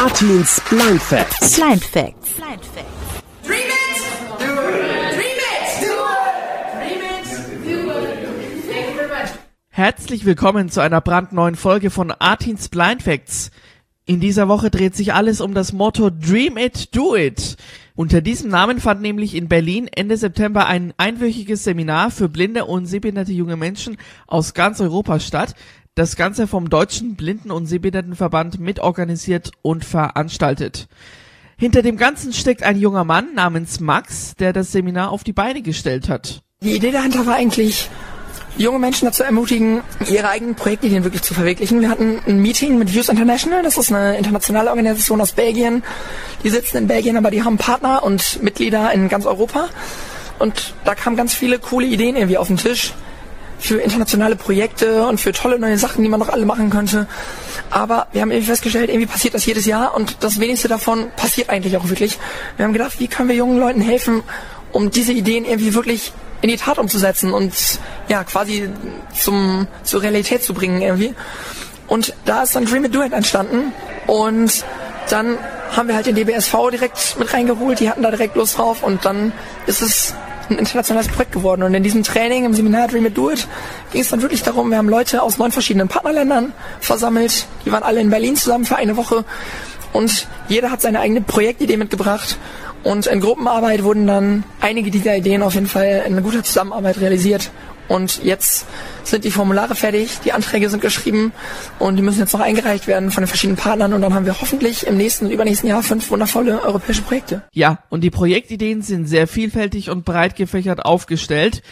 Artins Blind Facts. Blind Facts. Blind Facts. Dream it! Do it! Dream it! Do it! Dream it! Do it! Thank you very much. Herzlich willkommen zu einer brandneuen Folge von Artins Blind Facts. In dieser Woche dreht sich alles um das Motto Dream It, Do It. Unter diesem Namen fand nämlich in Berlin Ende September ein einwöchiges Seminar für blinde und sehbehinderte junge Menschen aus ganz Europa statt. Das Ganze vom Deutschen Blinden- und Sehbehindertenverband mitorganisiert und veranstaltet. Hinter dem Ganzen steckt ein junger Mann namens Max, der das Seminar auf die Beine gestellt hat. Die Idee dahinter war eigentlich, junge Menschen dazu ermutigen, ihre eigenen Projektideen wirklich zu verwirklichen. Wir hatten ein Meeting mit Views International, das ist eine internationale Organisation aus Belgien. Die sitzen in Belgien, aber die haben Partner und Mitglieder in ganz Europa. Und da kamen ganz viele coole Ideen irgendwie auf den Tisch für internationale Projekte und für tolle neue Sachen, die man noch alle machen könnte. Aber wir haben irgendwie festgestellt, irgendwie passiert das jedes Jahr und das wenigste davon passiert eigentlich auch wirklich. Wir haben gedacht, wie können wir jungen Leuten helfen, um diese Ideen irgendwie wirklich in die Tat umzusetzen und ja, quasi zum, zur Realität zu bringen irgendwie. Und da ist dann Dream It Do It entstanden und dann haben wir halt den DBSV direkt mit reingeholt, die hatten da direkt Lust drauf und dann ist es ein internationales Projekt geworden. Und in diesem Training, im Seminar Dream It Do It, ging es dann wirklich darum, wir haben Leute aus neun verschiedenen Partnerländern versammelt, die waren alle in Berlin zusammen für eine Woche und jeder hat seine eigene Projektidee mitgebracht und in Gruppenarbeit wurden dann einige dieser Ideen auf jeden Fall in guter Zusammenarbeit realisiert. Und jetzt sind die Formulare fertig, die Anträge sind geschrieben und die müssen jetzt noch eingereicht werden von den verschiedenen Partnern und dann haben wir hoffentlich im nächsten und übernächsten Jahr fünf wundervolle europäische Projekte. Ja, und die Projektideen sind sehr vielfältig und breit gefächert aufgestellt.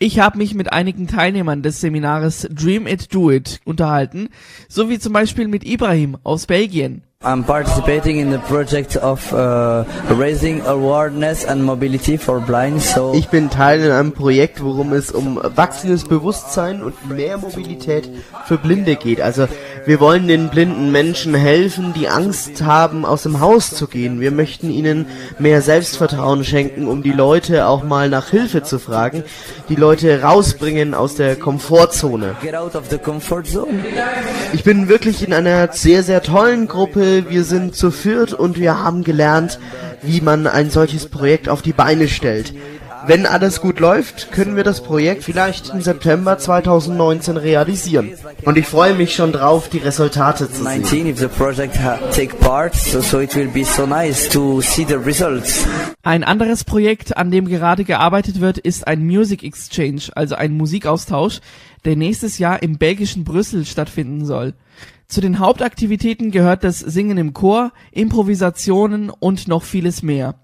Ich habe mich mit einigen Teilnehmern des Seminares Dream It Do It unterhalten, so wie zum Beispiel mit Ibrahim aus Belgien. I'm participating in the project of uh, raising awareness and mobility for blind. So Ich bin Teil in einem Projekt, worum es um wachsendes Bewusstsein und mehr Mobilität für Blinde geht. Also wir wollen den blinden Menschen helfen, die Angst haben, aus dem Haus zu gehen. Wir möchten ihnen mehr Selbstvertrauen schenken, um die Leute auch mal nach Hilfe zu fragen, die Leute rausbringen aus der Komfortzone. get out of the comfort zone. Ich bin wirklich in einer sehr, sehr tollen Gruppe. Wir sind zu viert und wir haben gelernt, wie man ein solches Projekt auf die Beine stellt. Wenn alles gut läuft, können wir das Projekt vielleicht im September 2019 realisieren. Und ich freue mich schon drauf, die Resultate zu sehen. 19 if the project ha- take part. So, so it will be so nice to see the results. Ein anderes Projekt, an dem gerade gearbeitet wird, ist ein Music Exchange, also ein Musikaustausch, der nächstes Jahr im belgischen Brüssel stattfinden soll. Zu den Hauptaktivitäten gehört das Singen im Chor, Improvisationen und noch vieles mehr.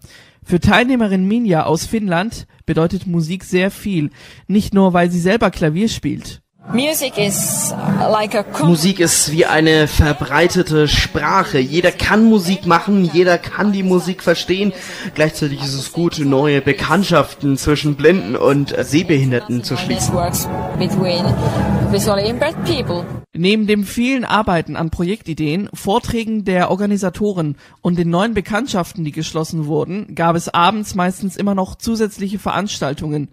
Für Teilnehmerin Minja aus Finnland bedeutet Musik sehr viel, nicht nur weil sie selber Klavier spielt. Music is like a com- Musik ist wie eine verbreitete Sprache. Jeder kann Musik machen, jeder kann die Musik verstehen. Gleichzeitig ist es gut, neue Bekanntschaften zwischen Blinden und Sehbehinderten zu schließen. Neben dem vielen Arbeiten an Projektideen, Vorträgen der Organisatoren und den neuen Bekanntschaften, die geschlossen wurden, gab es abends meistens immer noch zusätzliche Veranstaltungen,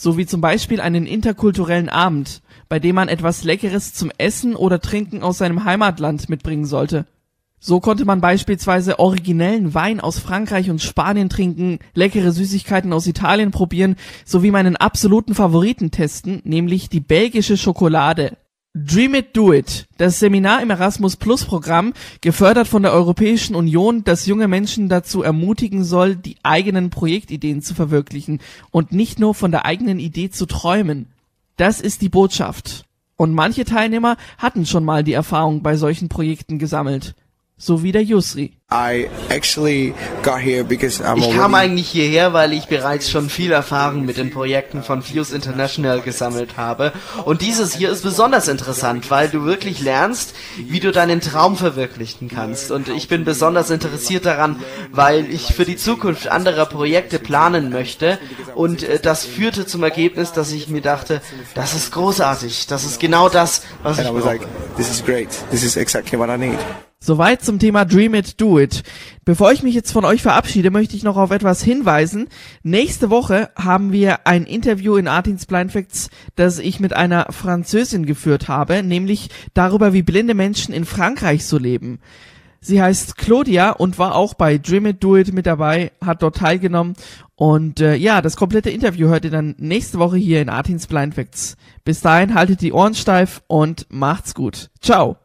so wie zum Beispiel einen interkulturellen Abend, bei dem man etwas Leckeres zum Essen oder Trinken aus seinem Heimatland mitbringen sollte. So konnte man beispielsweise originellen Wein aus Frankreich und Spanien trinken, leckere Süßigkeiten aus Italien probieren, sowie meinen absoluten Favoriten testen, nämlich die belgische Schokolade. Dream It Do It, das Seminar im Erasmus Plus Programm, gefördert von der Europäischen Union, das junge Menschen dazu ermutigen soll, die eigenen Projektideen zu verwirklichen und nicht nur von der eigenen Idee zu träumen. Das ist die Botschaft. Und manche Teilnehmer hatten schon mal die Erfahrung bei solchen Projekten gesammelt. So wie der Yusri. I actually got here because I'm Ich kam eigentlich hierher, weil ich bereits schon viel Erfahrung mit den Projekten von Fuse International gesammelt habe. Und dieses hier ist besonders interessant, weil du wirklich lernst, wie du deinen Traum verwirklichen kannst. Und ich bin besonders interessiert daran, weil ich für die Zukunft anderer Projekte planen möchte. Und äh, das führte zum Ergebnis, dass ich mir dachte, das ist großartig. Das ist genau das, was ich and I was brauche. like, this is great. This is exactly what I need. Soweit zum Thema Dream It, Do It. Bevor ich mich jetzt von euch verabschiede, möchte ich noch auf etwas hinweisen. Nächste Woche haben wir ein Interview in Artins Blind Facts, das ich mit einer Französin geführt habe, nämlich darüber, wie blinde Menschen in Frankreich so leben. Sie heißt Claudia und war auch bei Dream It Do It mit dabei, hat dort teilgenommen. Und äh, ja, das komplette Interview hört ihr dann nächste Woche hier in Artins Blind Facts. Bis dahin haltet die Ohren steif und macht's gut. Ciao.